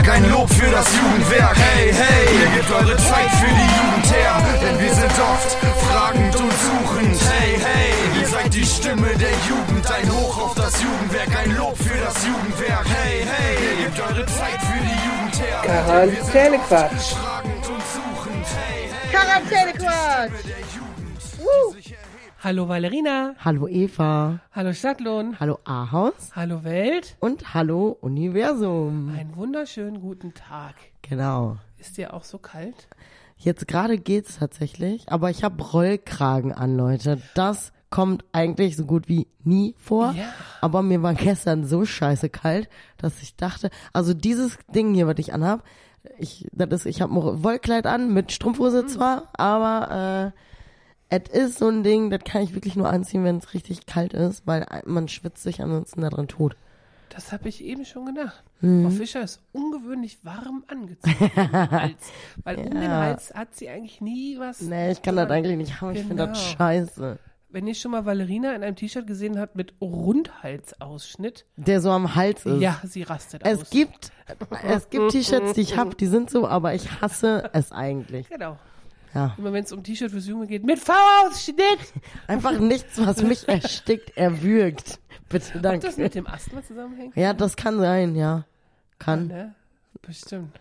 Jugendwerk, ein Lob für das Jugendwerk. Hey, hey, ihr gebt eure Zeit für die Jugend her, denn wir sind oft fragend und suchend. Hey, hey, ihr seid die Stimme der Jugend, ein Hoch auf das Jugendwerk, ein Lob für das Jugendwerk. Hey, hey, ihr gebt eure Zeit für die Jugend her. Quarantänequatsch. Fragend und suchend. Hallo Valerina. Hallo Eva. Hallo Stadtlohn. Hallo Ahaus. Hallo Welt. Und hallo Universum. Einen wunderschönen guten Tag. Genau. Ist dir auch so kalt? Jetzt gerade geht's tatsächlich, aber ich habe Rollkragen an, Leute. Das kommt eigentlich so gut wie nie vor. Ja. Aber mir war gestern so scheiße kalt, dass ich dachte, also dieses Ding hier, was ich anhab, ich, das ist, ich habe ein Wollkleid an mit Strumpfhose zwar, aber äh, es ist so ein Ding, das kann ich wirklich nur anziehen, wenn es richtig kalt ist, weil man schwitzt sich ansonsten da drin tot. Das habe ich eben schon gedacht. Mhm. Frau Fischer ist ungewöhnlich warm angezogen Hals. Weil um den Hals hat sie eigentlich nie was. Nee, ich kann das eigentlich nicht haben, ich finde das Genau. scheiße. Wenn ihr schon mal Valerina in einem T-Shirt gesehen habt mit Rundhalsausschnitt, Der so am Hals ist. ja, sie rastet Es aus. gibt, es gibt T-Shirts, die ich hab, die sind so, aber ich hasse es eigentlich. Genau. Ja. Immer wenn es um T-Shirt fürs Junge geht, mit V-Ausschnitt. Einfach nichts, was mich erstickt, erwürgt. Bitte, Ob das mit danke. dem Asthma zusammenhängt? Ja, das kann sein, ja. Kann, Ne? Bestimmt.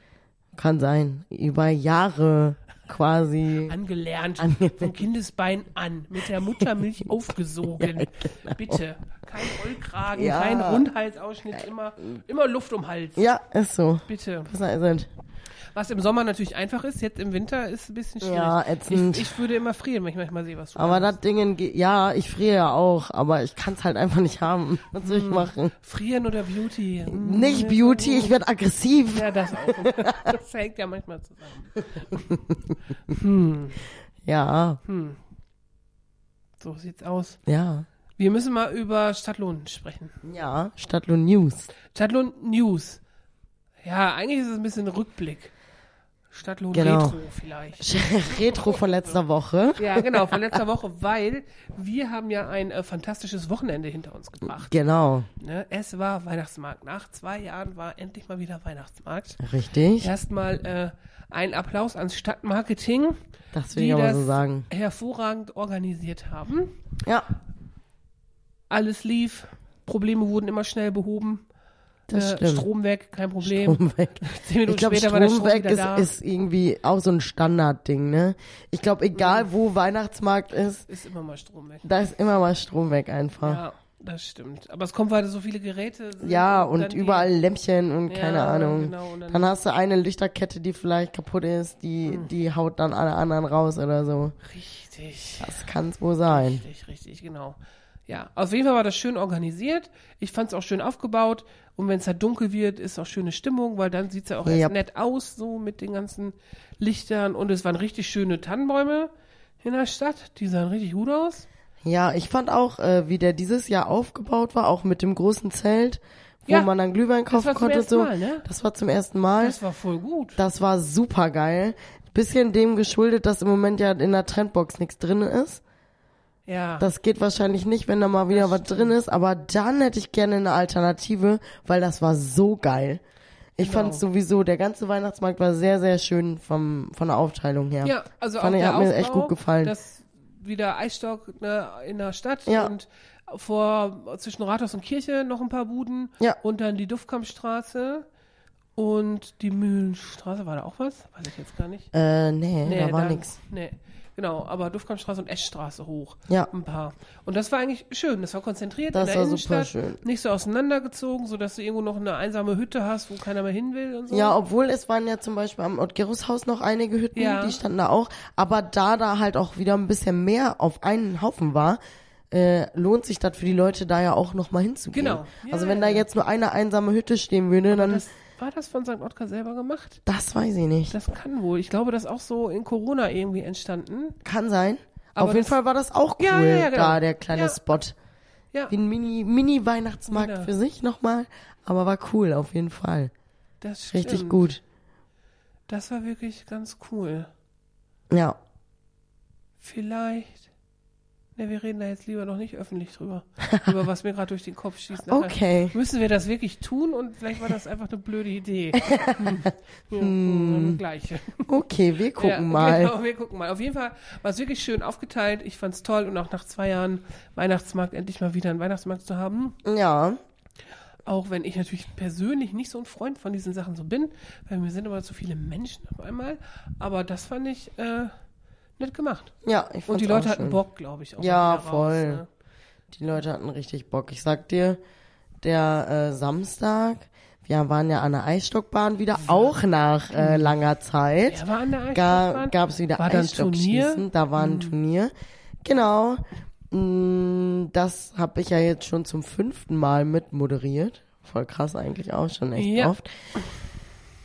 kann sein. Über Jahre quasi. Angelernt. Ange- Vom Kindesbein an. Mit der Muttermilch aufgesogen. genau. Bitte. Kein Rollkragen, Ja. kein Rundhalsausschnitt, immer, immer Luft um Hals. Ja, ist so. Bitte. Was sind? Was im Sommer natürlich einfach ist, jetzt im Winter ist ein bisschen schwierig. Ja, ätzend. Ich, ich würde immer frieren, wenn ich manchmal sehe, was du Aber das Ding, ja, ich friere ja auch, aber ich kann es halt einfach nicht haben. Was soll ich machen? Frieren oder Beauty? Hm, Nicht Beauty, ich werde aggressiv. Ja, das auch. Das hängt ja manchmal zusammen. Ja, So sieht's aus. ja. Wir müssen mal über Stadtlohn sprechen. Ja, Stadtlohn News. Stadtlohn News. Ja, eigentlich ist es ein bisschen Rückblick. Stadtlohn Genau. Retro vielleicht. Retro von letzter Woche. Ja, genau, von letzter Woche, weil wir haben ja ein äh, fantastisches Wochenende hinter uns gebracht. Genau, Ne? Es war Weihnachtsmarkt. Nach zwei Jahren war endlich mal wieder Weihnachtsmarkt. richtig. Erstmal äh, ein Applaus ans Stadtmarketing, Das will die ich aber so sagen. hervorragend organisiert haben. Ja, Alles lief, Probleme wurden immer schnell behoben. Das Äh, stimmt. Strom weg, kein Problem. Strom weg. Zehn Minuten Ich glaube, später war der Strom Strom weg ist, da. ist irgendwie auch so ein Standardding, ne? Ich glaube, egal wo Weihnachtsmarkt ist, ist immer mal Strom weg. da ist immer mal Strom weg einfach. Ja, das stimmt. Aber es kommen weiter so viele Geräte. sind Ja, und die- überall Lämpchen und keine Ja, Ahnung. genau, und dann- dann hast du eine Lichterkette, die vielleicht kaputt ist, die, Hm. die haut dann alle anderen raus oder so. Richtig. Das kann's wohl sein. Richtig, richtig, genau. Ja, auf jeden Fall war das schön organisiert. Ich fand es auch schön aufgebaut. Und wenn es halt dunkel wird, ist auch schöne Stimmung, weil dann sieht es ja auch erst nett aus, so mit den ganzen Lichtern. Und es waren richtig schöne Tannenbäume in der Stadt. Die sahen richtig gut aus. Ja, ich fand auch, äh, wie der dieses Jahr aufgebaut war, auch mit dem großen Zelt, wo Ja, man dann Glühwein kaufen konnte. so. Mal, ne? Das war zum ersten Mal. Das war voll gut. Das war super geil. Bisschen dem geschuldet, dass im Moment ja in der Trendbox nichts drin ist. Ja. Das geht wahrscheinlich nicht, wenn da mal wieder was drin ist, aber dann hätte ich gerne eine Alternative, weil das war so geil. Ich Genau. fand sowieso, der ganze Weihnachtsmarkt war sehr, sehr schön vom, von der Aufteilung her. Ja, also Fand auch ich, der hat mir Aufbau, echt gut gefallen. Das wieder Eisstock ne, in der Stadt Ja. und vor zwischen Rathaus und Kirche noch ein paar Buden Ja. und dann die Duftkampfstraße und die Mühlenstraße war da auch was? Weiß ich jetzt gar nicht. Äh, nee, da war nix. Nee. Genau, aber Duftkampfstraße und Eschstraße hoch. Ja. Ein paar. Und das war eigentlich schön. Das war konzentriert Das in der war super Innenstadt. schön. Nicht so auseinandergezogen, sodass du irgendwo noch eine einsame Hütte hast, wo keiner mehr hin will und so. Ja, obwohl es waren ja zum Beispiel am Ottgerushaus noch einige Hütten, Ja. die standen da auch. Aber da da halt auch wieder ein bisschen mehr auf einen Haufen war, äh, lohnt sich das für die Leute da ja auch noch mal hinzugehen. Genau. Ja, also wenn da jetzt nur eine einsame Hütte stehen würde, dann war das von St. Ottkar selber gemacht? das weiß ich nicht. Das kann wohl. Ich glaube, das ist auch so in Corona irgendwie entstanden. Kann sein. Aber Auf jeden Fall war das auch cool, Ja, ja, ja, genau. da der kleine. Spot. Ja, Wie ein Mini, Mini-Weihnachtsmarkt Genau. für sich nochmal. Aber war cool, auf jeden Fall. das stimmt. Richtig gut. Das war wirklich ganz cool. Ja. Vielleicht Ne, wir reden da jetzt lieber noch nicht öffentlich drüber. über was mir gerade durch den Kopf schießt. Nachher Okay. Müssen wir das wirklich tun und vielleicht war das einfach eine blöde Idee. Hm. Ja, hm. Gleiche. Okay, wir gucken ja, mal. Genau, wir gucken mal. Auf jeden Fall war es wirklich schön aufgeteilt. Ich fand's toll und auch nach zwei Jahren Weihnachtsmarkt endlich mal wieder einen Weihnachtsmarkt zu haben. Ja, Auch wenn ich natürlich persönlich nicht so ein Freund von diesen Sachen so bin, weil mir sind immer zu viele Menschen auf einmal. Aber das fand ich äh, nett gemacht. ja, ich Und die Leute hatten schön. Bock, glaube ich. Auch Ja, voll. ne? Die Leute hatten richtig Bock. Ich sag dir, der äh, Samstag, wir waren ja an der Eisstockbahn wieder, auch nach äh, langer Zeit. Wer war an der Eisstockbahn? gab es wieder War Eisstockschießen. Da war ein Turnier. Genau. Mm, Das habe ich ja jetzt schon zum fünften Mal mit moderiert. Voll krass eigentlich auch schon echt Ja. oft.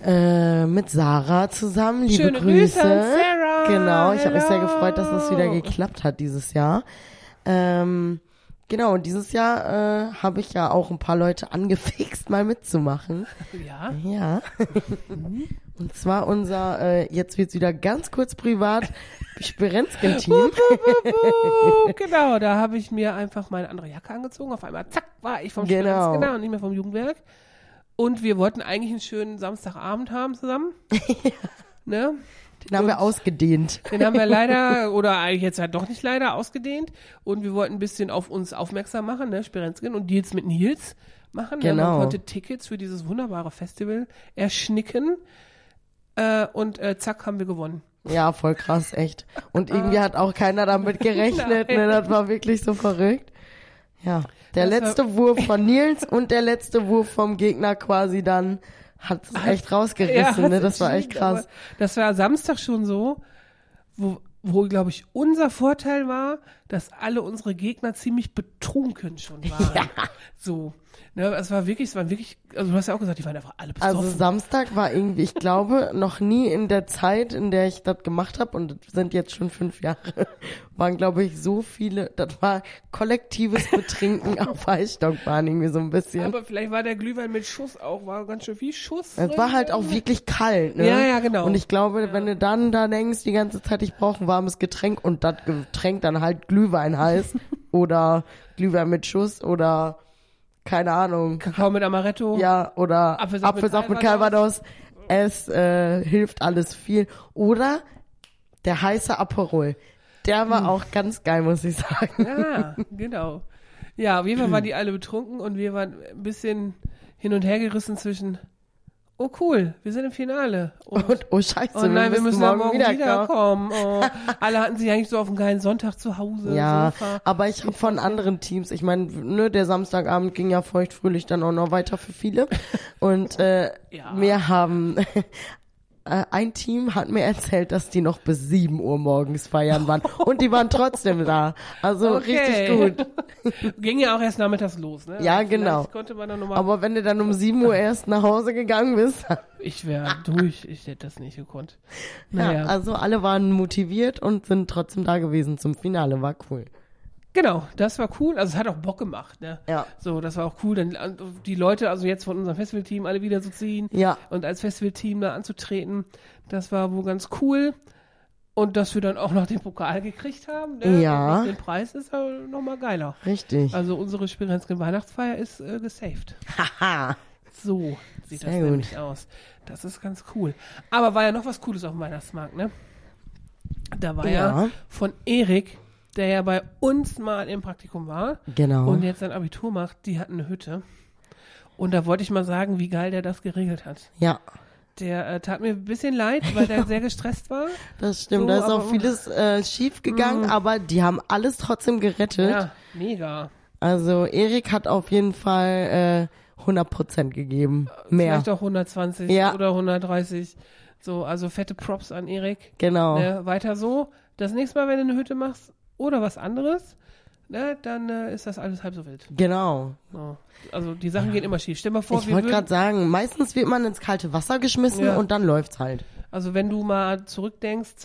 Äh, mit Sarah zusammen. Liebe Schöne Grüße. Sarah. Genau, ich habe mich sehr gefreut, dass das wieder geklappt hat dieses Jahr. Ähm, genau, und dieses Jahr äh, habe ich ja auch ein paar Leute angefixt, mal mitzumachen. Ja. Ja. Und zwar unser, äh, jetzt wird's wieder ganz kurz privat, Spirenzken-Team. Genau, da habe ich mir einfach meine andere Jacke angezogen. Auf einmal, zack, war ich vom Genau. genau. und nicht mehr vom Jugendwerk. Und wir wollten eigentlich einen schönen Samstagabend haben zusammen. ne? Den haben wir ausgedehnt. Den haben wir leider, oder eigentlich jetzt halt doch nicht leider, ausgedehnt. Und wir wollten ein bisschen auf uns aufmerksam machen, ne, Spirenzkin und Deals mit Nils machen. Ne? Genau. Man konnte Tickets für dieses wunderbare Festival erschnicken. Äh, und äh, zack, haben wir gewonnen. Ja, voll krass, echt. Und irgendwie hat auch keiner damit gerechnet, ne? Das war wirklich so verrückt. Ja. Der Das letzte Wurf von Nils und der letzte Wurf vom Gegner quasi dann hat es echt rausgerissen, ne? Das war echt krass. Das war Samstag schon so, wo, wo glaube ich, unser Vorteil war, dass alle unsere Gegner ziemlich betrunken schon waren. So. Ne, es war wirklich, es waren wirklich, also du hast ja auch gesagt, die waren einfach alle besoffen. Also Samstag war irgendwie, ich glaube, noch nie in der Zeit, in der ich das gemacht habe, und das sind jetzt schon fünf Jahre, waren, glaube ich, so viele, das war kollektives Betrinken auf Eisstockbahn irgendwie so ein bisschen. aber vielleicht war der Glühwein mit Schuss auch, war ganz schön viel Schuss. Es war halt auch wirklich kalt, ne? Ja, ja, genau. Und ich glaube, wenn du dann da denkst, die ganze Zeit, ich brauche ein warmes Getränk und das Getränk dann halt Glühwein heißt oder Glühwein mit Schuss oder keine Ahnung, Kakao mit Amaretto. ja, oder Apfelsaft mit Apfelsaft mit Calvados. Calvados. Es äh, hilft alles viel. Oder der heiße Aperol. Der Hm. war auch ganz geil, muss ich sagen. Ja, genau. Ja, auf jeden Fall waren die alle betrunken und wir waren ein bisschen hin und her gerissen zwischen, oh cool, wir sind im Finale. Und, Und oh Scheiße, oh nein, wir müssen morgen, ja morgen wiederkommen. wiederkommen. Oh, alle hatten sich eigentlich so auf einen geilen Sonntag zu Hause. Ja, Sofa. aber ich habe von anderen Teams, ich meine, ne, der Samstagabend ging ja feuchtfröhlich dann auch noch weiter für viele. Und äh, Ja. wir haben äh, ein Team hat mir erzählt, dass die noch bis 7 Uhr morgens feiern waren. Und die waren trotzdem da. Also Okay. richtig gut. Ging ja auch erst nachmittags los, ne? Ja, Also genau. Aber wenn du dann um 7 Uhr erst nach Hause gegangen bist, ich wäre durch, ich hätte das nicht gekonnt. ja, Naja, also alle waren motiviert und sind trotzdem da gewesen zum Finale. War cool. Genau, das war cool. Also es hat auch Bock gemacht, ne? Ja. So, das war auch cool, dann äh, die Leute, also jetzt von unserem Festivalteam, alle wieder zu ziehen. Ja, und als Festivalteam da anzutreten, das war wohl ganz cool. Und dass wir dann auch noch den Pokal gekriegt haben, ne? Ja. Den Preis ist ja nochmal geiler. richtig. Also unsere Spirenzken Weihnachtsfeier ist äh, gesaved. Haha. So sieht Sehr das gut. nämlich aus. Das ist ganz cool. Aber war ja noch was Cooles auf dem Weihnachtsmarkt, ne? Da war ja, Ja. von Erik, der ja bei uns mal im Praktikum war Genau. und jetzt sein Abitur macht, die hatten eine Hütte. Und da wollte ich mal sagen, wie geil der das geregelt hat. ja. Der äh, tat mir ein bisschen leid, weil der sehr gestresst war. Das stimmt, So, da ist auch vieles äh, schief gegangen, aber die haben alles trotzdem gerettet. Ja, mega. Also Erik hat auf jeden Fall äh, 100% gegeben. Mehr. Vielleicht auch 120 Ja. oder 130. So, also fette Props an Erik. Genau. Ne, weiter so. Das nächste Mal, wenn du eine Hütte machst oder was anderes, ne, dann äh, ist das alles halb so wild. Genau. So. Also die Sachen gehen immer schief. Stell mal vor, ich wollte gerade sagen, meistens wird man ins kalte Wasser geschmissen Ja. und dann läuft's halt. also wenn du mal zurückdenkst,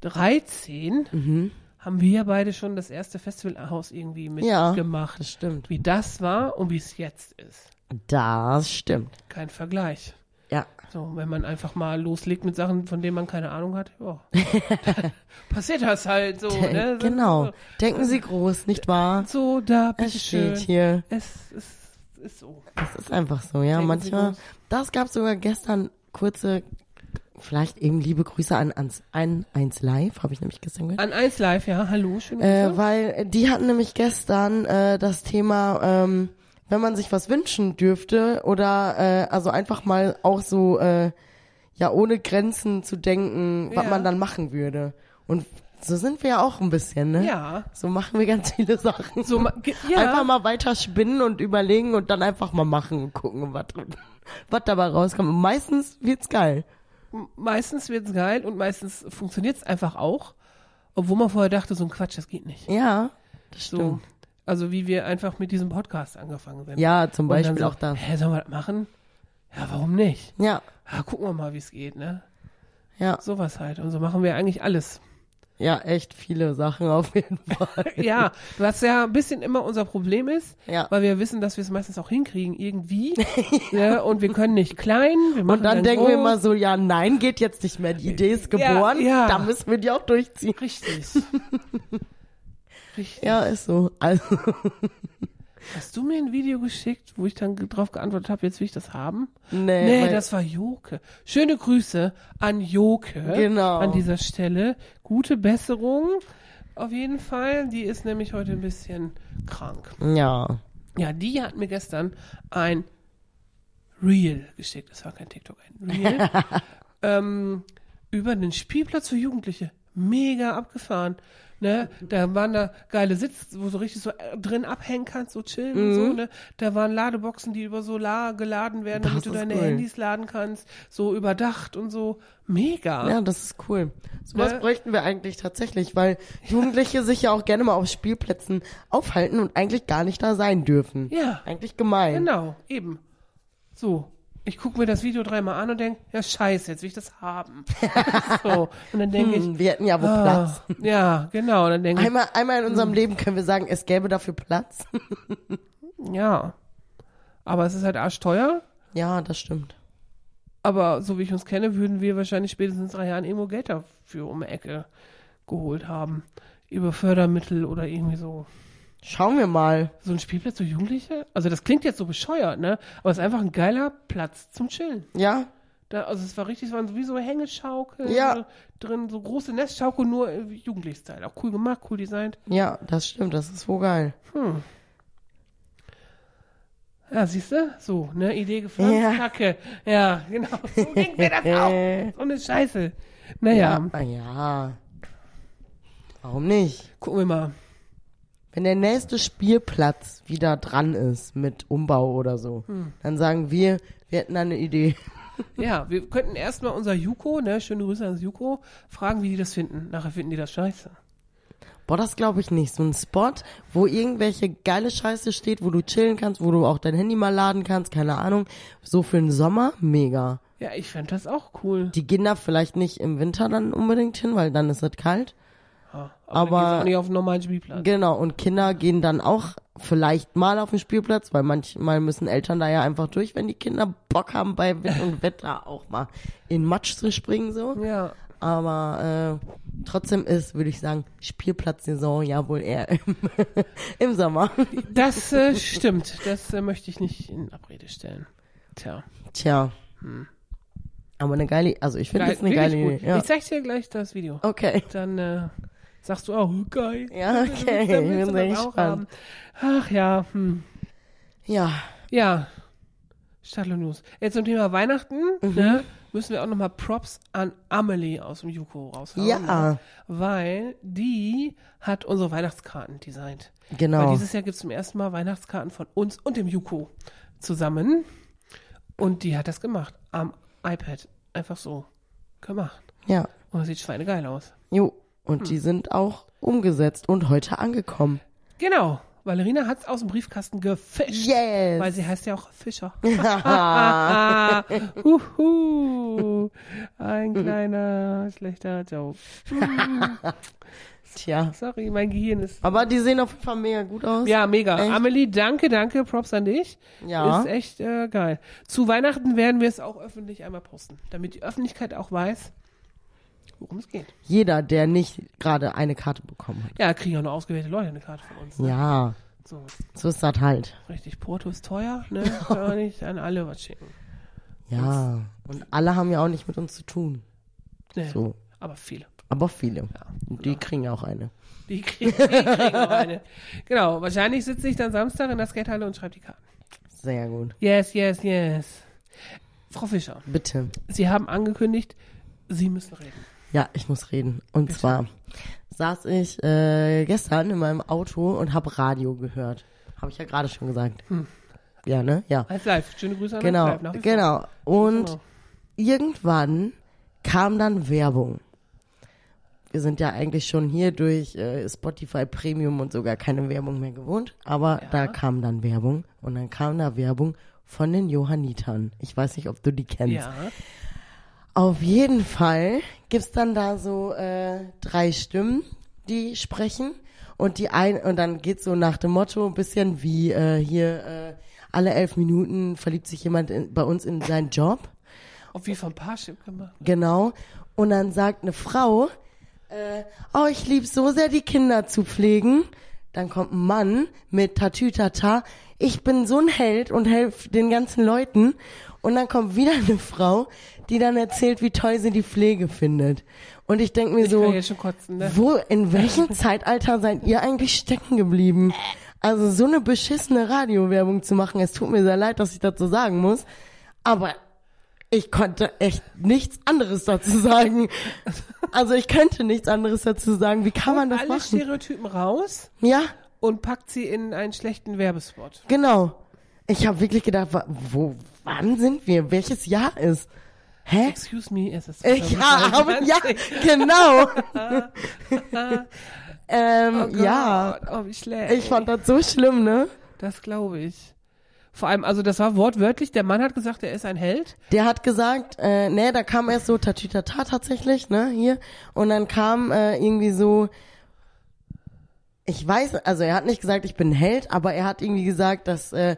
2013 Mhm. haben wir ja beide schon das erste Festivalhaus irgendwie Ja. mitgemacht. Das stimmt. Wie das war und wie es jetzt ist. Das stimmt. Kein Vergleich. Ja. So, wenn man einfach mal loslegt mit Sachen, von denen man keine Ahnung hat, ja. passiert das halt so, ne? So, Genau. Denken Sie groß, nicht wahr? So, da, Es bitteschön. steht hier. Es ist, ist so. Das ist einfach so, ja. Denken Manchmal. Das gab sogar gestern kurze, vielleicht eben liebe Grüße an, ans ein, eins live, habe ich nämlich gestern gehört. An 1 Live, ja, hallo, schön. Äh, weil die hatten nämlich gestern äh, das Thema, ähm, wenn man sich was wünschen dürfte oder äh, also einfach mal auch so äh, ja ohne Grenzen zu denken, was Ja. man dann machen würde. Und so sind wir ja auch ein bisschen, ne? ja. So machen wir ganz viele Sachen. So, ja. Einfach mal weiter spinnen und überlegen und dann einfach mal machen und gucken, was, was dabei rauskommt. Und meistens wird's geil. meistens wird's geil und meistens funktioniert's einfach auch, obwohl man vorher dachte, so ein Quatsch, das geht nicht. Ja, das So, stimmt. Also wie wir einfach mit diesem Podcast angefangen sind. Ja, zum dann Beispiel so, auch das. Hä, sollen wir das machen? Ja, warum nicht? Ja, Ja, gucken wir mal, wie es geht, ne? ja, Sowas halt. Und so machen wir eigentlich alles. ja, echt viele Sachen auf jeden Fall. Ja, was ja ein bisschen immer unser Problem ist, Ja. weil wir wissen, dass wir es meistens auch hinkriegen, irgendwie. ja. Und wir können nicht klein. Wir machen Und dann denken wir groß. immer so, ja, nein, geht jetzt nicht mehr. Die Idee ist geboren, ja. da müssen wir die auch durchziehen. Richtig. Richtig. Ja, ist so. Also, Hast du mir ein Video geschickt, wo ich dann drauf geantwortet habe, jetzt will ich das haben? nee, Nee, das war Joke. Schöne Grüße an Joke. Genau. An dieser Stelle. Gute Besserung. Auf jeden Fall. Die ist nämlich heute ein bisschen krank. ja. Ja, die hat mir gestern ein Reel geschickt. Das war kein TikTok, ein Reel. ähm, über den Spielplatz für Jugendliche. Mega abgefahren. Ne? Da waren da geile Sitz, wo so richtig so äh, drin abhängen kannst, so chillen und so, ne? Da waren Ladeboxen, die über Solar geladen werden, Das damit du deine cool. Handys laden kannst, so überdacht und so. Mega. Ja, das ist cool. Sowas Ne? bräuchten wir eigentlich tatsächlich, weil Jugendliche sich ja auch gerne mal auf Spielplätzen aufhalten und eigentlich gar nicht da sein dürfen. Ja. Eigentlich gemein. Genau, eben. So. Ich gucke mir das Video dreimal an und denke, ja scheiße, jetzt will ich das haben. so. Und dann denke ich, Hm, wir hätten ja wohl ah, Platz. ja, genau. Und dann denke ich, Einmal, einmal in unserem Leben können wir sagen, es gäbe dafür Platz. ja. Aber es ist halt arschteuer. ja, das stimmt. Aber so wie ich uns kenne, würden wir wahrscheinlich spätestens drei Jahren irgendwo Geld dafür um die Ecke geholt haben. Über Fördermittel oder irgendwie so. Schauen wir mal. So ein Spielplatz für Jugendliche? Also das klingt jetzt so bescheuert, ne? Aber es ist einfach ein geiler Platz zum Chillen. Ja, Da, also es war richtig, es waren so wie so Hängeschaukel Ja. drin, so große Nestschaukel, nur Jugendlich-Style. Auch cool gemacht, cool designt. ja, das stimmt. Das ist wohl geil. Hm. Ja, siehst du? So, ne? Idee gepflanzt, Ja. Kacke. Ja, genau. So ging mir das auch. So eine Scheiße. Naja, Ah, ja. Warum nicht? gucken wir mal. Wenn der nächste Spielplatz wieder dran ist mit Umbau oder so, Hm. dann sagen wir, wir hätten eine Idee. Ja, wir könnten erstmal unser Juko, ne? Schöne Grüße ans Juko, fragen, wie die das finden. Nachher finden die das scheiße. Boah, das glaube ich nicht. So ein Spot, wo irgendwelche geile Scheiße steht, wo du chillen kannst, wo du auch dein Handy mal laden kannst, keine Ahnung. So für den Sommer, mega. Ja, ich fände das auch cool. Die gehen da vielleicht nicht im Winter dann unbedingt hin, weil dann ist es kalt. Aber- aber auch nicht auf einen normalen Spielplatz. Genau, und Kinder gehen dann auch vielleicht mal auf den Spielplatz, weil manchmal müssen Eltern da ja einfach durch, wenn die Kinder Bock haben, bei Wind und Wetter auch mal in Matsch zu springen, so. Ja, Aber äh, trotzdem ist, würde ich sagen, Spielplatzsaison ja wohl eher im, im Sommer. das äh, stimmt. Das äh, möchte ich nicht in Abrede stellen. Tja. Tja. Aber eine geile, also ich finde das eine geile. Idee. Ja. Ich zeig dir gleich das Video. Okay. Dann äh, sagst du auch, oh, geil. Ja, okay. Ich bin sehr gespannt. Ach ja, hm. Ja. Ja. News. Jetzt zum Thema Weihnachten, Mhm. ne, müssen wir auch nochmal Props an Amelie aus dem Juko raushauen. Ja. Ne? Weil die hat unsere Weihnachtskarten designt. Weil Genau. dieses Jahr gibt es zum ersten Mal Weihnachtskarten von uns und dem Juko zusammen. Und die hat das gemacht. Am iPad. Einfach so gemacht. Ja. Und das sieht schweinegeil aus. Jo. Und Hm. die sind auch umgesetzt und heute angekommen. Genau. Valerina hat's aus dem Briefkasten gefischt. Yes. Weil sie heißt ja auch Fischer. Huhu. Ein kleiner schlechter Joke. Tja. Sorry, mein Gehirn ist. Aber die sehen auf jeden Fall mega gut aus. Ja, mega. Echt? Amelie, danke, danke. Props an dich. Ja. Ist echt äh, geil. Zu Weihnachten werden wir es auch öffentlich einmal posten, damit die Öffentlichkeit auch weiß, worum es geht. Jeder, der nicht gerade eine Karte bekommen hat. Ja, kriegen auch nur ausgewählte Leute eine Karte von uns. Ne? Ja, So, so ist das halt. richtig. Porto ist teuer, ne? Kann man nicht an alle was schicken. Ja. Und alle haben ja auch nicht mit uns zu tun. Ne, So. Aber viele. Aber viele. Ja, Und die kriegen auch eine. Die kriegen, die kriegen auch eine. Genau, wahrscheinlich sitze ich dann Samstag in der Skatehalle und schreibe die Karten. Sehr gut. Yes, yes, yes. Frau Fischer, Bitte. Sie haben angekündigt, Sie müssen reden. Ja, ich muss reden. Und zwar saß ich äh, gestern in meinem Auto und habe Radio gehört. Habe ich ja gerade schon gesagt. Ja, ne? Ja. Als live. Schöne Grüße an Genau, Live. nach genau. Und Genau. irgendwann kam dann Werbung. Wir sind ja eigentlich schon hier durch äh, Spotify Premium und sogar keine Werbung mehr gewohnt, aber Ja. da kam dann Werbung und dann kam da Werbung von den Johannitern. Ich weiß nicht, ob du die kennst. Ja. Auf jeden Fall gibt's dann da so äh, drei Stimmen, die sprechen und die ein und dann geht's so nach dem Motto ein bisschen wie äh, hier äh, alle elf Minuten verliebt sich jemand in, bei uns in seinen Job. Und wie vom Parship gemacht. Genau. Und dann sagt eine Frau, äh, oh, ich lieb so sehr, die Kinder zu pflegen. Dann kommt ein Mann mit Tatütata, ich bin so ein Held und helfe den ganzen Leuten. Und dann kommt wieder eine Frau, die dann erzählt, wie toll sie die Pflege findet. Und ich denk mir Ich so, kotzen, ne? wo, in welchem Zeitalter seid ihr eigentlich stecken geblieben? Also so eine beschissene Radiowerbung zu machen, es tut mir sehr leid, dass ich dazu sagen muss, aber ich konnte echt nichts anderes dazu sagen. Also ich könnte nichts anderes dazu sagen. Wie kann man das Alle machen? Stereotypen raus Ja, und packt sie in einen schlechten Werbespot. genau. Ich habe wirklich gedacht, wo, wann sind wir? Welches Jahr ist? Hä? Excuse me, es ist Äh, Ja, aber, ja, genau. ähm, Oh ja, Oh, wie schlecht. ich fand das so schlimm, ne? das glaube ich. Vor allem, also das war wortwörtlich, der Mann hat gesagt, er ist ein Held. Der hat gesagt, äh, ne, da kam erst so Tatütata tatsächlich, ne, hier. Und dann kam äh, irgendwie so, ich weiß, also er hat nicht gesagt, ich bin ein Held, aber er hat irgendwie gesagt, dass äh,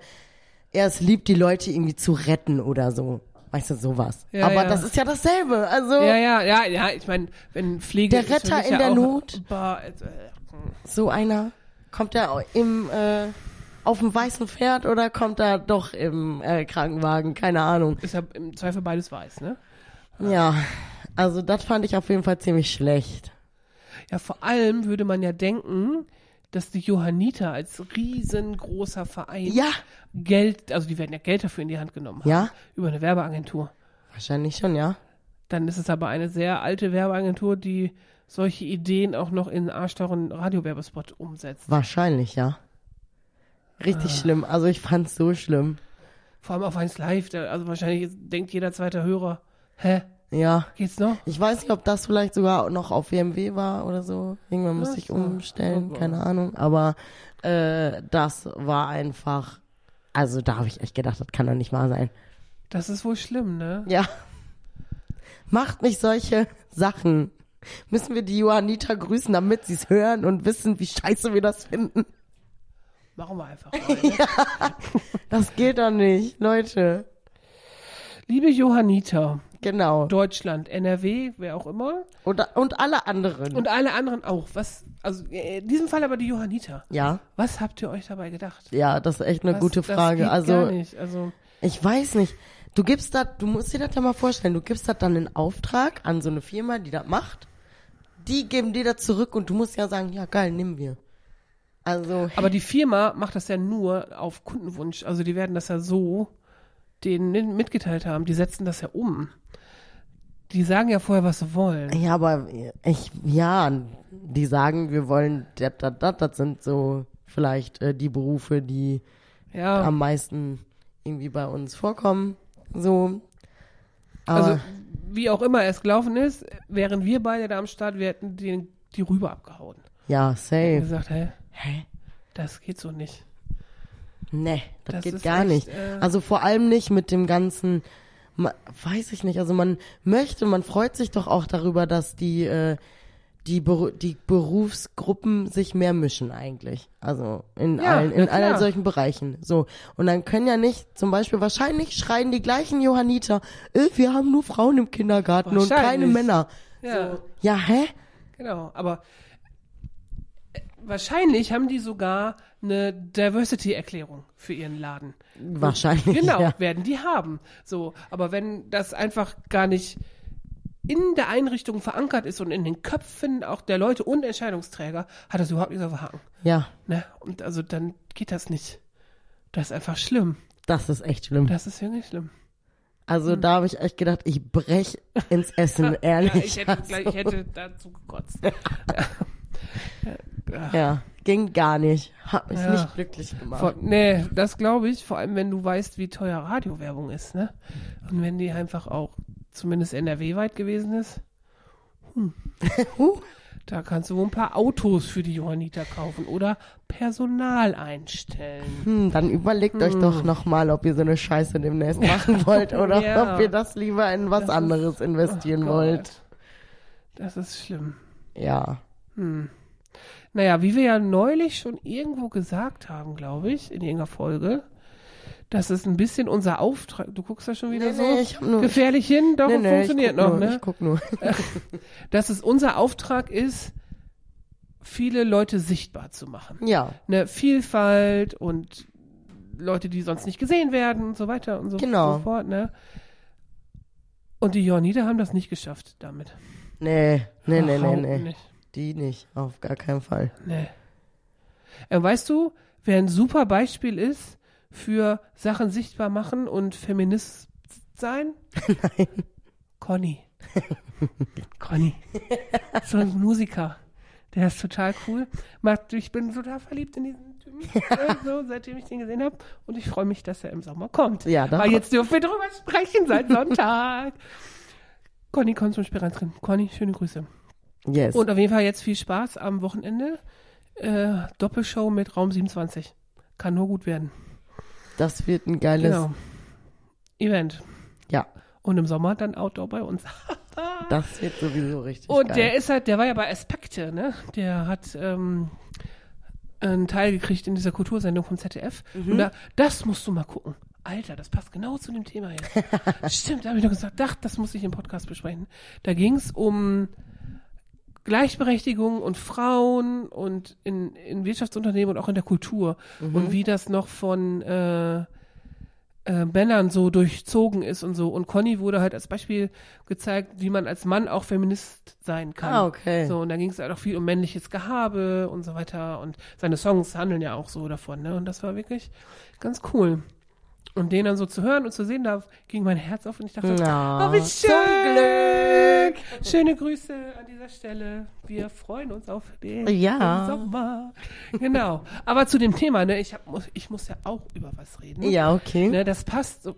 er es liebt, die Leute irgendwie zu retten oder so. Weißt du, sowas. Ja, aber ja. das ist ja dasselbe. Also Ja, ja, ja, ja, ich meine, wenn Pflege Der Retter in der Not. Bah, äh, so einer, kommt er im äh, auf dem weißen Pferd oder kommt er doch im äh, Krankenwagen? Keine Ahnung. ist ja im Zweifel beides weiß, ne? Ja, also das fand ich auf jeden Fall ziemlich schlecht. Ja, vor allem würde man ja denken, dass die Johanniter als riesengroßer Verein Ja, Geld, also die werden ja Geld dafür in die Hand genommen haben. Ja. Über eine Werbeagentur. wahrscheinlich schon, ja. Dann ist es aber eine sehr alte Werbeagentur, die solche Ideen auch noch in arschteuren Radiowerbespot umsetzt. Wahrscheinlich, ja. Richtig Ah. schlimm. Also ich fand's so schlimm. Vor allem auf 1 Live, also wahrscheinlich denkt jeder zweite Hörer, hä, Ja. geht's noch? Ich weiß nicht, ob das vielleicht sogar noch auf WMW war oder so. Irgendwann musste ich umstellen, Oh, keine Ahnung. Aber äh, das war einfach. Also da habe ich echt gedacht, das kann doch nicht wahr sein. Das ist wohl schlimm, ne? Ja. Macht nicht solche Sachen. Müssen wir die Johanniter grüßen, damit sie es hören und wissen, wie scheiße wir das finden? Machen wir einfach mal. Ne? Das geht doch nicht, Leute. Liebe Johanniter, Genau. Deutschland, NRW, wer auch immer, Und, und alle anderen. und alle anderen auch. Was, also äh, in diesem Fall aber die Johanniter. ja, Was habt ihr euch dabei gedacht? ja, das ist echt eine Was, gute Das Frage. geht Also gar nicht. Also Ich weiß nicht. Du gibst das, du musst dir das ja mal vorstellen, du gibst das dann in Auftrag an so eine Firma, die das macht. Die geben dir das zurück und du musst ja sagen, ja geil, nehmen wir. Also, Aber die Firma macht das ja nur auf Kundenwunsch. Also die werden das ja so denen mitgeteilt haben. Die setzen das ja um. Die sagen ja vorher, was sie wollen. ja, aber ich, ja, die sagen, wir wollen, dat, dat, dat, das sind so vielleicht äh, die Berufe, die Ja, am meisten irgendwie bei uns vorkommen. So. Aber, also wie auch immer es gelaufen ist, wären wir beide da am Start, wir hätten den, die Rübe abgehauen. ja, Und safe. gesagt, hä? Hä? Das geht so nicht. Nee, das, Das geht gar echt, nicht. äh, Also vor allem nicht mit dem ganzen, ma- weiß ich nicht, also man möchte, man freut sich doch auch darüber, dass die, äh, die, Beru die Berufsgruppen sich mehr mischen eigentlich. Also in Ja, allen, in allen solchen Bereichen. So. Und dann können ja nicht, zum Beispiel, wahrscheinlich schreien die gleichen Johanniter, äh, wir haben nur Frauen im Kindergarten und keine. Männer. Ja. So. Ja, hä? Genau, aber äh, wahrscheinlich haben die sogar eine Diversity-Erklärung für ihren Laden. Wahrscheinlich. Genau, Ja. werden die haben. So, aber wenn das einfach gar nicht in der Einrichtung verankert ist und in den Köpfen auch der Leute und Entscheidungsträger, hat das überhaupt nichts auf der Haken. ja, Ne? Und also dann geht das nicht. Das ist einfach schlimm. das ist echt schlimm. Das ist wirklich schlimm. Also da habe ich echt gedacht, ich brech ins Essen, ehrlich. Ja, ich hätte, Also, gleich, ich hätte dazu gekotzt. ja, ging gar nicht. Hat mich Ja. nicht glücklich gemacht. Vor, nee, das glaube ich, vor allem wenn du weißt, wie teuer Radiowerbung ist, ne? Und wenn die einfach auch zumindest NRW-weit gewesen ist, hm, da kannst du wohl ein paar Autos für die Johanniter kaufen oder Personal einstellen. Hm, dann überlegt euch doch nochmal, ob ihr so eine Scheiße demnächst machen wollt oder Ja. ob ihr das lieber in was Das ist- anderes investieren Oh wollt. Das ist schlimm. Ja. Naja, wie wir ja neulich schon irgendwo gesagt haben, glaube ich, in irgendeiner Folge, das ist ein bisschen unser Auftrag. Du guckst da schon wieder Nee, so nee, ich hab nur- gefährlich hin, doch Nee, nee, funktioniert noch, nur, ne? Ich guck nur. Dass es unser Auftrag ist, viele Leute sichtbar zu machen. ja, Ne, Vielfalt und Leute, die sonst nicht gesehen werden und so weiter und so, Genau. so fort, ne? Und die Johanniter haben das nicht geschafft damit. nee, nee, nee, nee, nee. Nicht. Die nicht, auf gar keinen Fall. Nee. Äh, weißt du, wer ein super Beispiel ist für Sachen sichtbar machen und Feminist sein? Nein. Conny. Conny. So ein Musiker. Der ist total cool. Macht, ich bin total verliebt in diesen Typen, äh, so, seitdem ich den gesehen habe. Und ich freue mich, dass er im Sommer kommt. Ja, Weil jetzt dürfen wir drüber sprechen seit Sonntag. Conny kommt zum Spielrein drin. Conny, schöne Grüße. Yes. Und auf jeden Fall jetzt viel Spaß am Wochenende. Äh, Doppelshow mit Raum 27. Kann nur gut werden. das wird ein geiles, Genau. Event. ja, Und im Sommer dann Outdoor bei uns. das wird sowieso richtig Und geil. der ist halt, der war ja bei Aspekte, ne? Der hat ähm, einen Teil gekriegt in dieser Kultursendung vom ZDF. Mhm. Und da, das musst du mal gucken. Alter, das passt genau zu dem Thema jetzt. Stimmt, da habe ich doch gesagt, ach, das muss ich im Podcast besprechen. Da ging es um Gleichberechtigung und Frauen und in, in Wirtschaftsunternehmen und auch in der Kultur und wie das noch von äh, äh, Männern so durchzogen ist und so. Und Conny wurde halt als Beispiel gezeigt, wie man als Mann auch Feminist sein kann. Ah, okay. So, und da ging es halt auch viel um männliches Gehabe und so weiter. Und seine Songs handeln ja auch so davon, ne? Und das war wirklich ganz cool. Und den dann so zu hören und zu sehen, da ging mein Herz auf und ich dachte, Na, oh, wie schön. Schöne Grüße an dieser Stelle. Wir freuen uns auf den Ja. Sommer. Genau. Aber zu dem Thema, ne, ich, hab, muss, ich muss ja auch über was reden. Ja, okay. Ne, das passt so.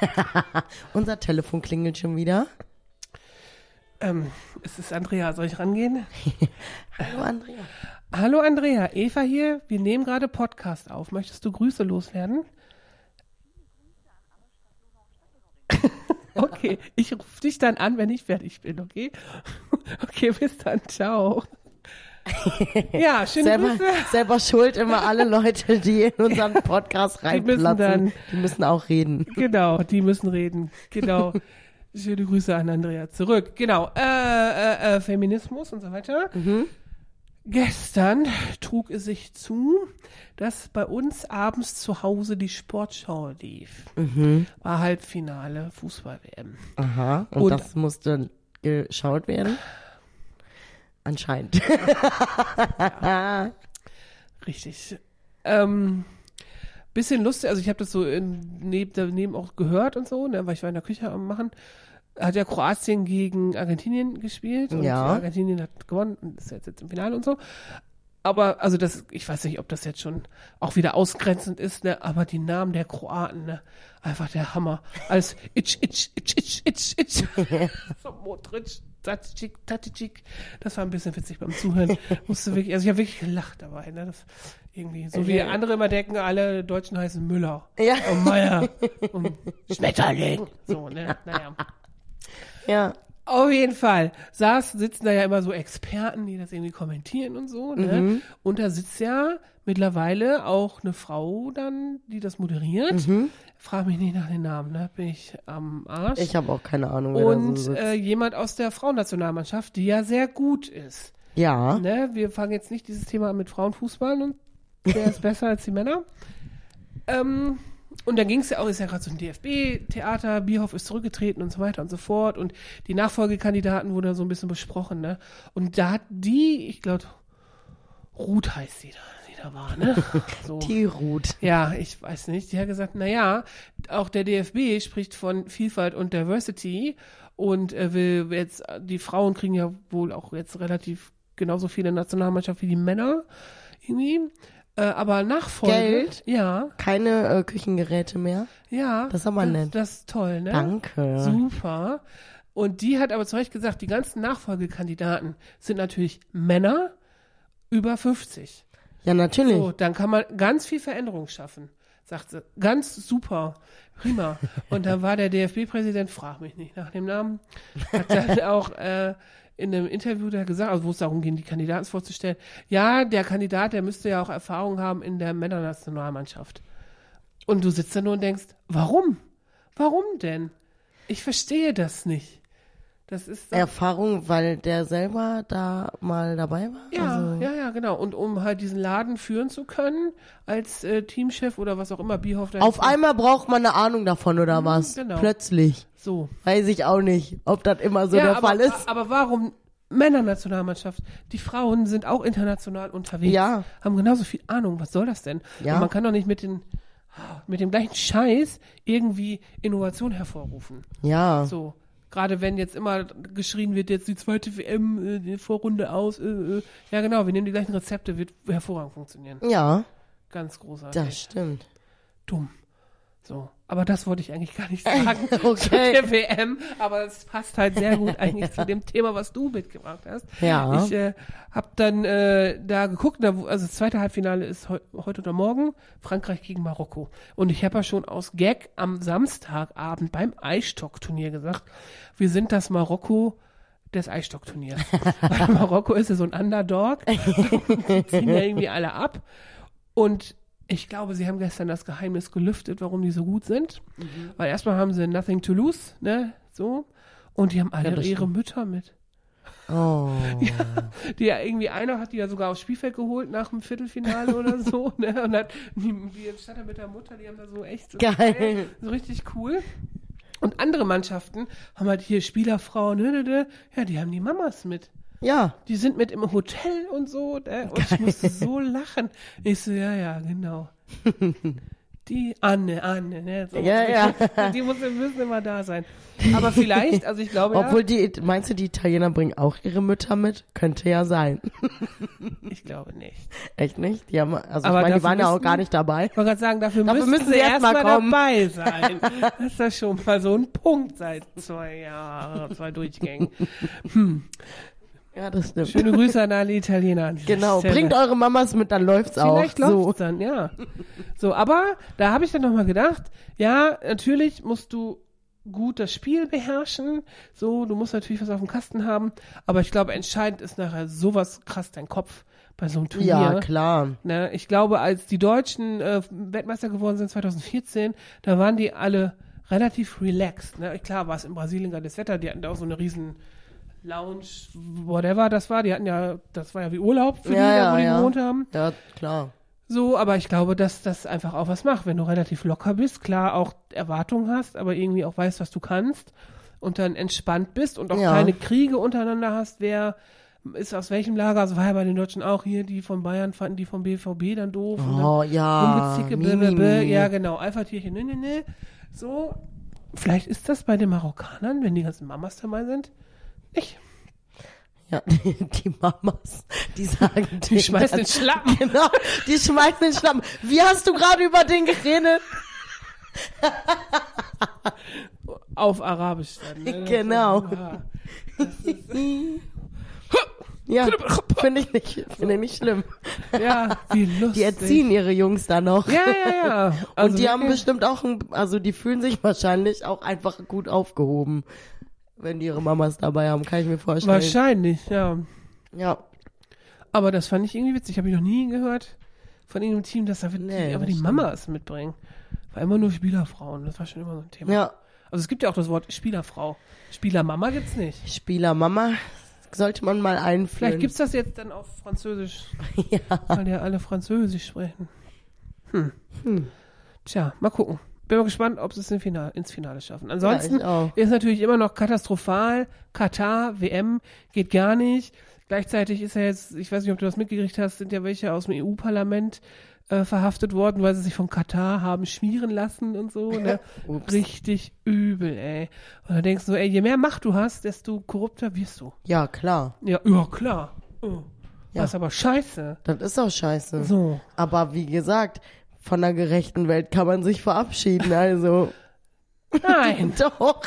Unser Telefon klingelt schon wieder. Ähm, es ist Andrea, soll ich rangehen? Hallo, Andrea. Hallo Andrea, Eva hier. Wir nehmen gerade Podcast auf. Möchtest du Grüße loswerden? Okay, ich rufe dich dann an, wenn ich fertig bin, okay? Okay, bis dann, ciao. Ja, schöne Selber, Grüße. selber schuld immer alle Leute, die in unseren Podcast Die müssen reinplatzen. dann- die müssen auch reden. Genau, die müssen reden. Genau. Schöne Grüße an Andrea zurück. Genau. Äh, äh, äh, Feminismus und so weiter. Gestern trug es sich zu, dass bei uns abends zu Hause die Sportschau lief. War Halbfinale Fußball-WM. Aha. Und, Und- das musste geschaut werden? Anscheinend. Richtig. Ähm, bisschen lustig, also ich habe das so in, neben, daneben auch gehört und so, ne, weil ich war in der Küche am machen. Hat ja Kroatien gegen Argentinien gespielt und Ja. Argentinien hat gewonnen und ist jetzt, jetzt im Finale und so. aber, also das, ich weiß nicht, ob das jetzt schon auch wieder ausgrenzend ist, ne, aber die Namen der Kroaten, ne, einfach der Hammer. Als Itch, Itch, Itch, Itch, Itch, Itch. so Modric, Taticic, Taticic. Das war ein bisschen witzig beim Zuhören. Musste wirklich, also ich habe wirklich gelacht dabei, ne, das irgendwie, so wie andere immer denken, alle Deutschen heißen Müller. Ja. Und Meier. und Schmetterling. So, ne, naja. Ja. Auf jeden Fall saß, sitzen da ja immer so Experten, die das irgendwie kommentieren und so. Ne? Mhm. Und da sitzt ja mittlerweile auch eine Frau dann, die das moderiert. Frag mich nicht nach den Namen, ne? Bin ich am Arsch. Mhm. Ich habe auch keine Ahnung, wer da und so sitzt. äh, jemand aus der Frauennationalmannschaft, die ja sehr gut ist. ja. Ne? Wir fangen jetzt nicht dieses Thema an mit Frauenfußball und wer ist besser als die Männer. Ähm, und dann ging es ja auch, ist ja gerade so ein DFB-Theater, Bierhoff ist zurückgetreten und so weiter und so fort. Und die Nachfolgekandidaten wurden so ein bisschen besprochen, ne? Und da hat die, ich glaube, Ruth heißt sie da, die da war, ne? So. Die Ruth. Ja, ich weiß nicht. Die hat gesagt, na ja, auch der DFB spricht von Vielfalt und Diversity und äh, will jetzt, die Frauen kriegen ja wohl auch jetzt relativ genauso viele Nationalmannschaft wie die Männer irgendwie. Äh, aber Nachfolge. Geld? Ja, Keine äh, Küchengeräte mehr. ja. Das ist aber nett. Das ist toll, ne? Danke. Super. Und die hat aber zu Recht gesagt, die ganzen Nachfolgekandidaten sind natürlich Männer über 50. Ja, natürlich. So, dann kann man ganz viel Veränderung schaffen. Sagt sie. Ganz super. Prima. Und dann war der DFB-Präsident, frag mich nicht nach dem Namen, hat dann auch äh, in einem Interview da gesagt, also wo es darum ging, die Kandidaten vorzustellen, ja, der Kandidat, der müsste ja auch Erfahrung haben in der Männernationalmannschaft. Und du sitzt da nur und denkst, warum? Warum denn? Ich verstehe das nicht. Das ist Erfahrung, weil der selber da mal dabei war. Ja, also, ja, ja, genau. Und um halt diesen Laden führen zu können, als äh, Teamchef oder was auch immer, Bierhoff Auf einmal braucht man eine Ahnung davon oder was? genau. Plötzlich. So. Weiß ich auch nicht, ob das immer so ja, der aber, Fall ist. aber warum Männernationalmannschaft? Die Frauen sind auch international unterwegs. Ja. Haben genauso viel Ahnung. Was soll das denn? Ja. Und man kann doch nicht mit den mit dem gleichen Scheiß irgendwie Innovation hervorrufen. Ja. So. Gerade wenn jetzt immer geschrien wird, jetzt die zweite WM, äh, die Vorrunde aus, äh, äh. ja genau, wir nehmen die gleichen Rezepte, wird hervorragend funktionieren. Ja, Ganz großartig. das stimmt. dumm. So. Aber das wollte ich eigentlich gar nicht sagen zu Okay. der WM. Aber es passt halt sehr gut eigentlich zu dem Thema, was du mitgebracht hast. Ja. Ich äh, habe dann äh, da geguckt, da, also das zweite Halbfinale ist heu heute oder morgen, Frankreich gegen Marokko. Und ich habe ja schon aus Gag am Samstagabend beim Eisstockturnier gesagt, wir sind das Marokko des Eisstockturniers. Weil Marokko ist ja so ein Underdog. Die ziehen ja irgendwie alle ab. Und ich glaube, sie haben gestern das Geheimnis gelüftet, warum die so gut sind. Mhm. Weil erstmal haben sie Nothing to Lose, ne, so. Und die haben alle das ihre. Mütter mit. Oh. Die ja irgendwie, einer hat die ja sogar aufs Spielfeld geholt nach dem Viertelfinale oder so, ne, und hat, die, die stand da mit der Mutter, die haben da so echt so Geil. so richtig cool. Und andere Mannschaften haben halt hier Spielerfrauen, ne, ne, ne, ja, die haben die Mamas mit. Ja. Die sind mit im Hotel und so, ne? und ich musste so lachen. Ich so, ja, ja, genau. Die Anne, Anne, ne? So, Ja, ja. Die muss, müssen immer da sein. Aber vielleicht, also ich glaube, Obwohl ja, die, meinst du, die Italiener bringen auch ihre Mütter mit? Könnte ja sein. ich glaube nicht. Echt nicht? Die haben, also Aber ich meine, die waren ja auch gar nicht dabei. Ich wollte gerade sagen, dafür, Dafür müssen, müssen sie sie erst mal erstmal dabei sein. Das ist ja schon mal so ein Punkt seit zwei Jahren, zwei Durchgängen. Ja, das stimmt. Schöne Grüße an alle Italiener. an Genau, Stelle. bringt eure Mamas mit, dann läuft's auch. Vielleicht So. läuft's dann, ja. So, aber da habe ich dann nochmal gedacht, ja, natürlich musst du gut das Spiel beherrschen. So, du musst natürlich was auf dem Kasten haben. Aber ich glaube, entscheidend ist nachher sowas krass dein Kopf bei so einem Turnier. Ja, klar. Ne, ich glaube, als die Deutschen äh, Weltmeister geworden sind 2014, da waren die alle relativ relaxed. Ne? Klar war es in Brasilien geiles Wetter, die hatten da auch so eine riesen Lounge, whatever das war. Die hatten ja, das war ja wie Urlaub für Ja, die, ja, wo die ja. gewohnt haben. Ja, klar. So, aber ich glaube, dass das einfach auch was macht, wenn du relativ locker bist, klar auch Erwartungen hast, aber irgendwie auch weißt, was du kannst und dann entspannt bist und auch Ja. keine Kriege untereinander hast, wer ist aus welchem Lager, also war ja bei den Deutschen auch hier, die von Bayern fanden die vom BVB dann doof. und dann Oh, ja. Rumgezicke, mi. Ja, genau, Alpha-Tierchen, ne, ne, ne. So, vielleicht ist das bei den Marokkanern, wenn die ganzen Mamas dabei sind, nicht. Ja, die, die Mamas, die sagen Die schmeißen den Schlappen. Genau, die schmeißen den Schlappen. Wie hast du gerade über den geredet? Auf Arabisch dann. Ne? Genau. Ja. Finde ich nicht, finde ich nicht schlimm. ja, wie lustig. Die erziehen ihre Jungs da noch. Ja, ja, ja. Also Und die haben wirklich- bestimmt auch, ein, also die fühlen sich wahrscheinlich auch einfach gut aufgehoben, wenn die ihre Mamas dabei haben, kann ich mir vorstellen. Wahrscheinlich, ja. Ja, Aber das fand ich irgendwie witzig. Habe ich noch nie gehört von irgendeinem Team, dass da wirklich Nee, aber das die Mamas mitbringen. War immer nur Spielerfrauen. Das war schon immer so ein Thema. ja. Also es gibt ja auch das Wort Spielerfrau. Spielermama gibt's nicht. Spieler Mama sollte man mal einführen. Vielleicht gibt's das jetzt dann auf Französisch. Weil ja alle Französisch sprechen. Hm. Tja, mal gucken. Bin mal gespannt, ob sie es ins Finale schaffen. Ansonsten auch. ist natürlich immer noch katastrophal. Katar, WM, geht gar nicht. Gleichzeitig ist ja jetzt, ich weiß nicht, ob du das mitgekriegt hast, sind ja welche aus dem EU-Parlament äh, verhaftet worden, weil sie sich von Katar haben schmieren lassen und so. Ne? Richtig übel, ey. Und dann denkst du, ey, je mehr Macht du hast, desto korrupter wirst du. Ja, klar. Ja, ja klar. Oh. Ja. Das ist aber scheiße. Das ist auch scheiße. So. Aber wie gesagt, von einer gerechten Welt kann man sich verabschieden, also. Nein, Doch.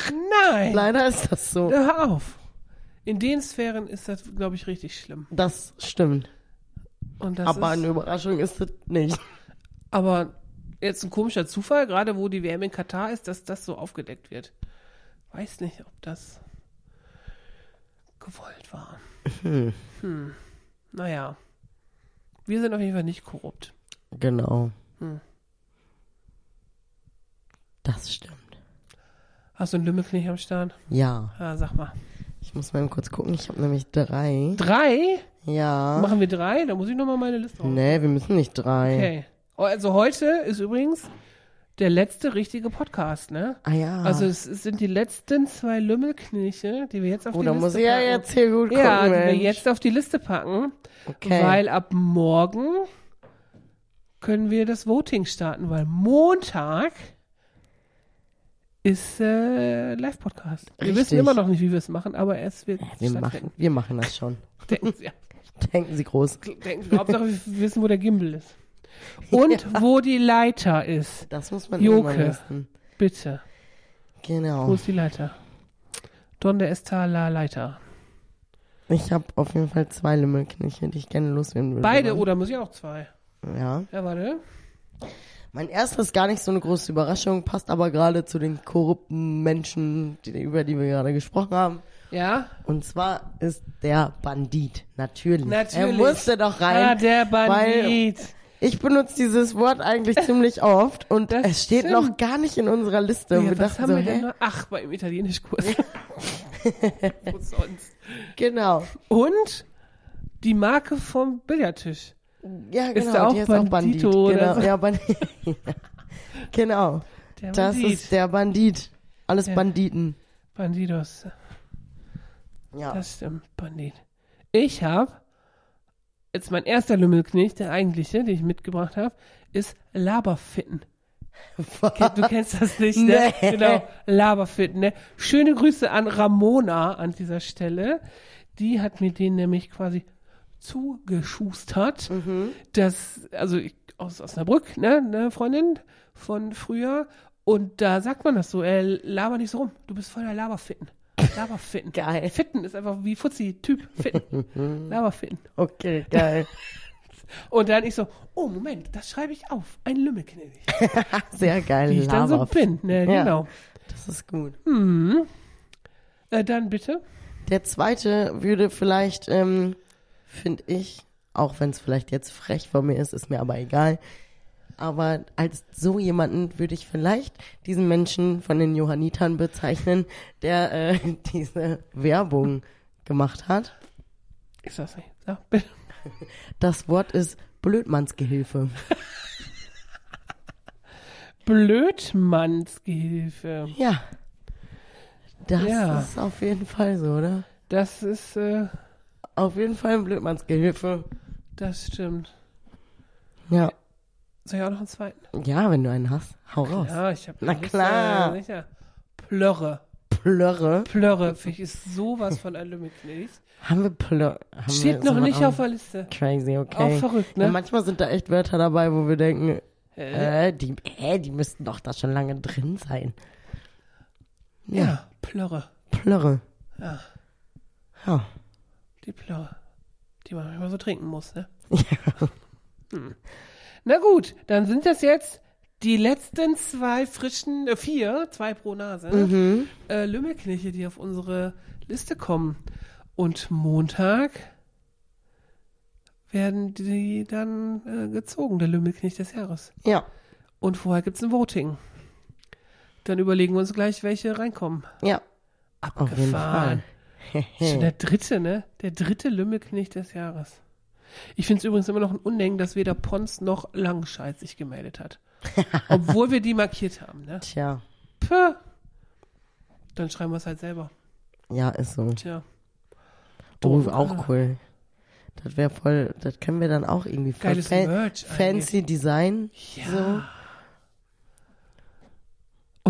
nein. Leider ist das so. Hör auf. In den Sphären ist das, glaube ich, richtig schlimm. Das stimmt. Das Aber ist, eine Überraschung ist es nicht. aber jetzt ein komischer Zufall, gerade wo die WM in Katar ist, dass das so aufgedeckt wird. Weiß nicht, ob das gewollt war. Hm. Naja. Wir sind auf jeden Fall nicht korrupt. Genau. Hm. Das stimmt. Hast du einen Lümmelknich am Start? Ja. Ja, sag mal. Ich muss mal eben kurz gucken. Ich habe nämlich drei. Drei? Ja. Machen wir drei? Da muss ich nochmal meine Liste raus. Nee, wir müssen nicht drei. Okay. Oh, Also heute ist übrigens der letzte richtige Podcast, ne? Ah ja. Also es, es sind die letzten zwei Lümmelkniche, die wir jetzt auf oh, die da Liste muss ich ja packen. jetzt hier gut gucken, Ja, die wir jetzt auf die Liste packen, Okay. weil ab morgen können wir das Voting starten, weil Montag ist äh, Live-Podcast. Wir Richtig. wissen immer noch nicht, wie wir es machen, aber es wird wir, machen, wir machen das schon. Denken Sie, ja, Denken Sie groß. denken Hauptsache wir wissen, wo der Gimbal ist. Und wo die Leiter ist. Das muss man Joke. immer wissen. Bitte. Wo Genau. ist die Leiter? Donde está la Leiter? Ich habe auf jeden Fall zwei Lümmelkniche, die ich gerne loswerden würde. Beide oder muss ich auch zwei? Ja. Ja, warte. Mein erstes ist gar nicht so eine große Überraschung, passt aber gerade zu den korrupten Menschen, die, über die wir gerade gesprochen haben. Ja? Und zwar ist der Bandit. Natürlich. Natürlich. Er musste doch rein. Ah, der Bandit. Ich benutze dieses Wort eigentlich ziemlich oft und Das es steht stimmt. noch gar nicht in unserer Liste. und Ja, wir was dachten haben so, wir denn hä? noch? Ach, beim Italienischkurs. Wo sonst? Genau. Und die Marke vom Billardtisch. Ja, Ist genau. der auch die heißt auch Bandit. Bandito oder Genau. Ja, Bandit. genau. Der Das Bandit. ist der Bandit. Alles Ja. Banditen. Bandidos. Ja. Das stimmt, Bandit. Ich habe, jetzt mein erster Lümmelknecht, der eigentliche, den ich mitgebracht habe, ist Laberfitten. Du kennst das nicht, ne? Nee. Genau, Laberfitten, ne? Schöne Grüße an Ramona an dieser Stelle. Die hat mir den nämlich quasi zugeschustert. Das, also ich, aus Osnabrück, ne, eine Freundin von früher. Und da sagt man das so, äh, laber nicht so rum. Du bist voller Laberfitten. Laberfitten. Geil. Fitten ist einfach wie Fuzzi, Typ, Fitten. Laberfitten. Okay, geil. Und dann ich so, oh Moment, das schreibe ich auf. Ein Lümmelknecht. Sehr geil. Wie ich dann so bin. Ne, Ja. genau. Das ist gut. Äh, dann bitte. Der zweite würde vielleicht, ähm, finde ich, auch wenn es vielleicht jetzt frech von mir ist, ist mir aber egal. Aber als so jemanden würde ich vielleicht diesen Menschen von den Johannitern bezeichnen, der äh, diese Werbung gemacht hat. Ich sag's nicht. Sag, bitte. Das Wort ist Blödmannsgehilfe. Blödmannsgehilfe. Ja. Das Ja. ist auf jeden Fall so, oder? Das ist, äh, Auf jeden Fall ein Blödmannsgehilfe. das stimmt. Ja. Soll ich auch noch einen zweiten? Ja, wenn du einen hast, hau raus. Ja, ich habe Na klar. Sicher. Plörre. Plörre. Plörre, finde ich, ist sowas von ein Lümmelknecht. Haben wir Plörre? Haben Steht wir noch nicht auf der Liste. Crazy, okay. Auch verrückt, ne? Ja, manchmal sind da echt Wörter dabei, wo wir denken, Äh, äh, die, äh, die müssten doch da schon lange drin sein. Ja, ja, Plörre. Plörre. Ja, Ja. Die Plörre. Die man manchmal so trinken muss, ne? Hm. Na gut, dann sind das jetzt die letzten zwei frischen, äh, vier, zwei pro Nase, Mhm. äh, Lümmelkneche, die auf unsere Liste kommen. Und Montag werden die dann äh, gezogen, der Lümmelknecht des Jahres. Ja, Und vorher gibt's ein Voting. Dann überlegen wir uns gleich, welche reinkommen. ja. Abgefahren. Schon der dritte, ne? Der dritte Lümmelknecht des Jahres. Ich finde es übrigens immer noch ein Unding, dass weder Pons noch Langscheid sich gemeldet hat. Obwohl wir die markiert haben, ne? Tja, Puh. Dann schreiben wir es halt selber. ja, ist so. Tja. Oh, Doof. auch cool. Das wäre voll, das können wir dann auch irgendwie Geiles fan- Merch fancy Design. Ja. So.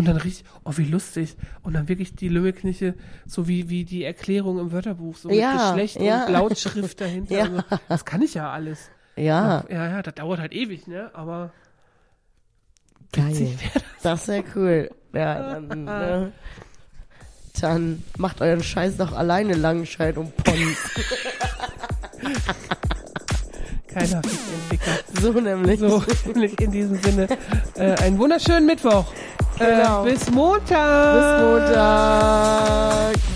Und dann richtig, oh, wie lustig. Und dann wirklich die Lümmelkneche, so wie, wie die Erklärung im Wörterbuch, so mit Ja, Geschlecht ja. und Lautschrift dahinter. Ja. Also, das kann ich ja alles. Ja, Ja, ja, das dauert halt ewig, ne? Aber geil. wäre Das wäre cool. Ja, dann, ne, dann macht euren Scheiß doch alleine Langscheid und Pons. keiner Entwickler. So nämlich. So, in diesem Sinne, äh, einen wunderschönen Mittwoch. Genau. Äh, bis Montag. Bis Montag.